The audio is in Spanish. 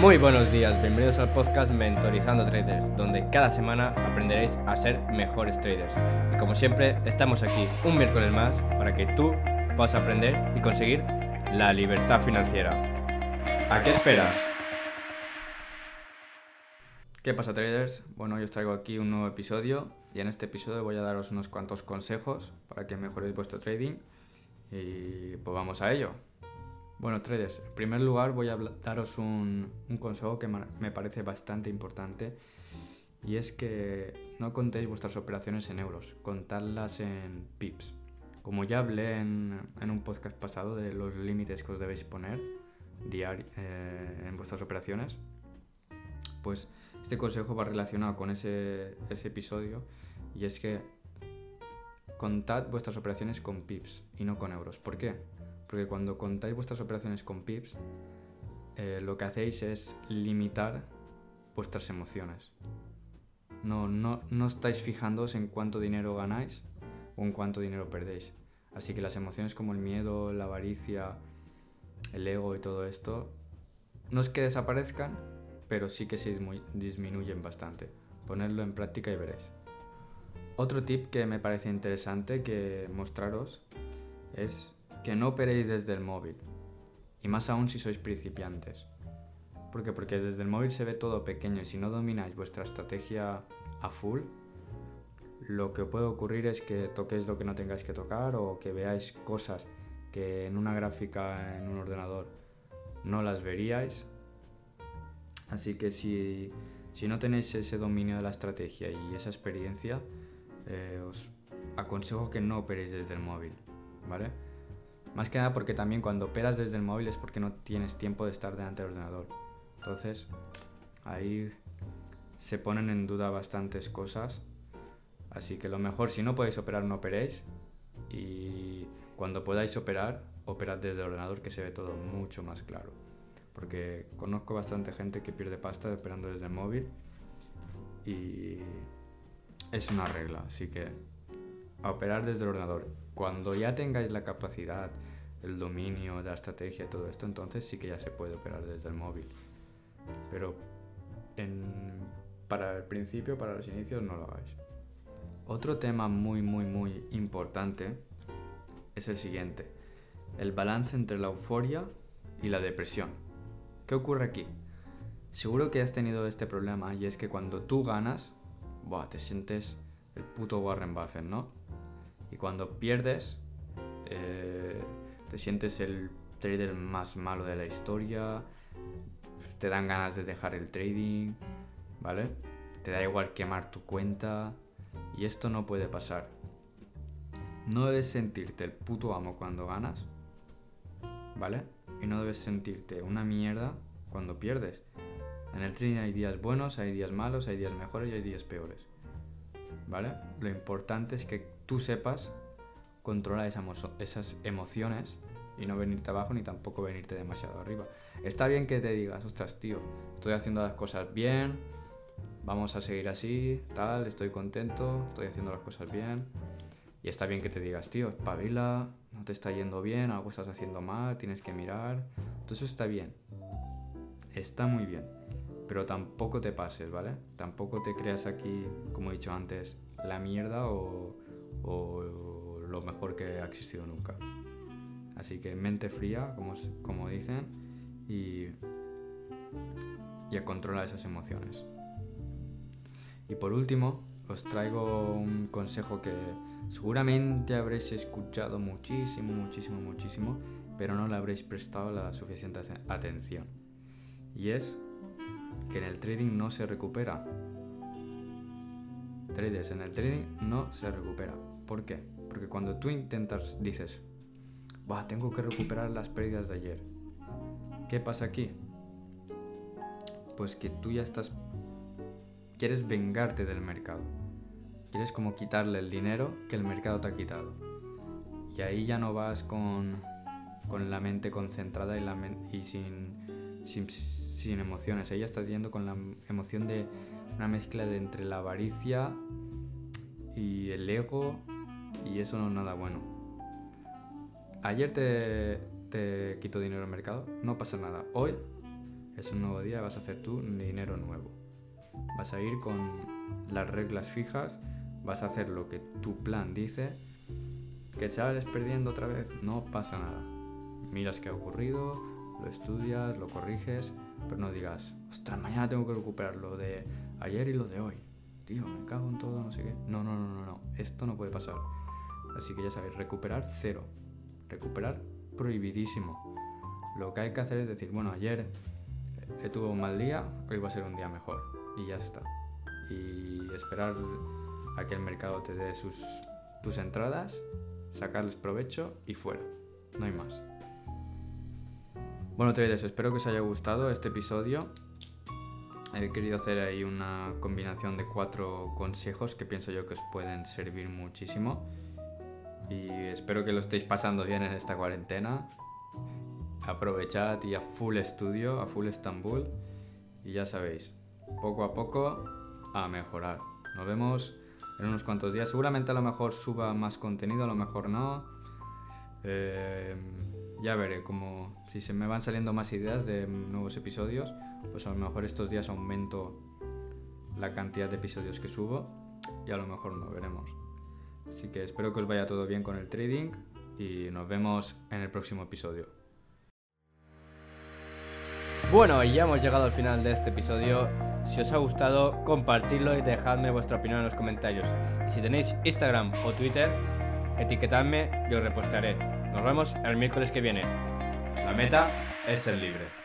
Muy buenos días, bienvenidos al podcast Mentorizando Traders, donde cada semana aprenderéis a ser mejores traders. Y como siempre, estamos aquí un miércoles más para que tú puedas aprender y conseguir la libertad financiera. ¿A qué esperas? ¿Qué pasa traders? Bueno, hoy os traigo aquí un nuevo episodio y en este episodio voy a daros unos cuantos consejos para que mejoréis vuestro trading y pues vamos a ello. Bueno, traders, en primer lugar voy a daros un, consejo que me parece bastante importante y es que no contéis vuestras operaciones en euros, contadlas en pips. Como ya hablé en, un podcast pasado de los límites que os debéis poner diario, eh, en vuestras operaciones, pues este consejo va relacionado con ese, ese episodio y es que contad vuestras operaciones con pips y no con euros. ¿Por qué? Porque cuando contáis vuestras operaciones con pips, eh, lo que hacéis es limitar vuestras emociones. No, no, no estáis fijándoos en cuánto dinero ganáis o en cuánto dinero perdéis. Así que las emociones como el miedo, la avaricia, el ego y todo esto, no es que desaparezcan, pero sí que se disminuyen bastante. Ponerlo en práctica y veréis. Otro tip que me parece interesante que mostraros es que no operéis desde el móvil. Y más aún si sois principiantes. ¿Por qué? Porque desde el móvil se ve todo pequeño y si no domináis vuestra estrategia a full, lo que puede ocurrir es que toquéis lo que no tengáis que tocar o que veáis cosas que en una gráfica en un ordenador no las veríais. Así que si, no tenéis ese dominio de la estrategia y esa experiencia, eh, os aconsejo que no operéis desde el móvil, ¿vale? Más que nada porque también cuando operas desde el móvil es porque no tienes tiempo de estar delante del ordenador. Entonces, ahí se ponen en duda bastantes cosas. Así que lo mejor, si no podéis operar, no operéis. Y cuando podáis operar, operad desde el ordenador que se ve todo mucho más claro. Porque conozco bastante gente que pierde pasta operando desde el móvil. Y es una regla, así que a operar desde el ordenador. Cuando ya tengáis la capacidad, el dominio, la estrategia todo esto, entonces sí que ya se puede operar desde el móvil. Pero para el principio, para los inicios, no lo hagáis. Otro tema muy, muy, muy importante es el siguiente. El balance entre la euforia y la depresión. ¿Qué ocurre aquí? Seguro que has tenido este problema y es que cuando tú ganas, buah, te sientes el puto Warren Buffett, ¿no? Y cuando pierdes, eh, te sientes el trader más malo de la historia, te dan ganas de dejar el trading, ¿vale? Te da igual quemar tu cuenta y esto no puede pasar. No debes sentirte el puto amo cuando ganas, ¿vale? Y no debes sentirte una mierda cuando pierdes. En el trading hay días buenos, hay días malos, hay días mejores y hay días peores. ¿Vale? Lo importante es que tú sepas controlar esas emociones y no venirte abajo ni tampoco venirte demasiado arriba. Está bien que te digas, ostras, tío, estoy haciendo las cosas bien, vamos a seguir así, tal, estoy contento, estoy haciendo las cosas bien. Y está bien que te digas, tío, espabila, no te está yendo bien, algo estás haciendo mal, tienes que mirar. Todo eso está bien. Está muy bien. Pero tampoco te pases, ¿vale? Tampoco te creas aquí, como he dicho antes, la mierda o, lo mejor que ha existido nunca. Así que mente fría, como, como dicen, y, y a controlar esas emociones. Y por último, os traigo un consejo que seguramente habréis escuchado muchísimo, muchísimo, muchísimo, pero no le habréis prestado la suficiente atención. Y es que en el trading no se recupera. Traders, en el trading no se recupera. ¿Por qué? Porque cuando tú intentas, dices, Buah, tengo que recuperar las pérdidas de ayer. ¿Qué pasa aquí? Pues que tú ya estás... Quieres vengarte del mercado. Quieres como quitarle el dinero que el mercado te ha quitado. Y ahí ya no vas con, con la mente concentrada y, la y sin, sin sin emociones. Ella estás yendo con la emoción de una mezcla de entre la avaricia y el ego y eso no es nada bueno. Ayer te, te quito dinero al mercado, no pasa nada. Hoy Es un nuevo día vas a hacer tu dinero nuevo. Vas a ir con las reglas fijas, vas a hacer lo que tu plan dice. Que sales perdiendo otra vez, no pasa nada. Miras qué ha ocurrido, lo estudias, lo corriges, pero no digas, ostras, mañana tengo que recuperar lo de ayer y lo de hoy. Tío, me cago en todo, no sé qué. No, no, no, no, no. Esto no puede pasar. Así que ya sabéis, recuperar cero. Recuperar prohibidísimo. Lo que hay que hacer es decir, bueno, ayer he tuve un mal día, hoy va a ser un día mejor. Y ya está. Y esperar a que el mercado te dé sus, tus entradas, sacarles provecho y fuera. No hay más. Bueno, traders, espero que os haya gustado este episodio. He querido hacer ahí una combinación de cuatro consejos que pienso yo que os pueden servir muchísimo. Y espero que lo estéis pasando bien en esta cuarentena. Aprovechad y a full estudio, a full Estambul. Y ya sabéis, poco a poco a mejorar. Nos vemos en unos cuantos días. Seguramente a lo mejor suba más contenido, a lo mejor no. Eh, ya veré como si se me van saliendo más ideas de nuevos episodios, pues a lo mejor estos días aumento la cantidad de episodios que subo y a lo mejor no veremos. Así que espero que os vaya todo bien con el trading y nos vemos en el próximo episodio. Bueno, ya hemos llegado al final de este episodio. Si os ha gustado, compartidlo y dejadme vuestra opinión en los comentarios. Y si tenéis Instagram o Twitter, etiquetadme y os repostaré. Nos vemos el miércoles que viene. La meta es ser libre.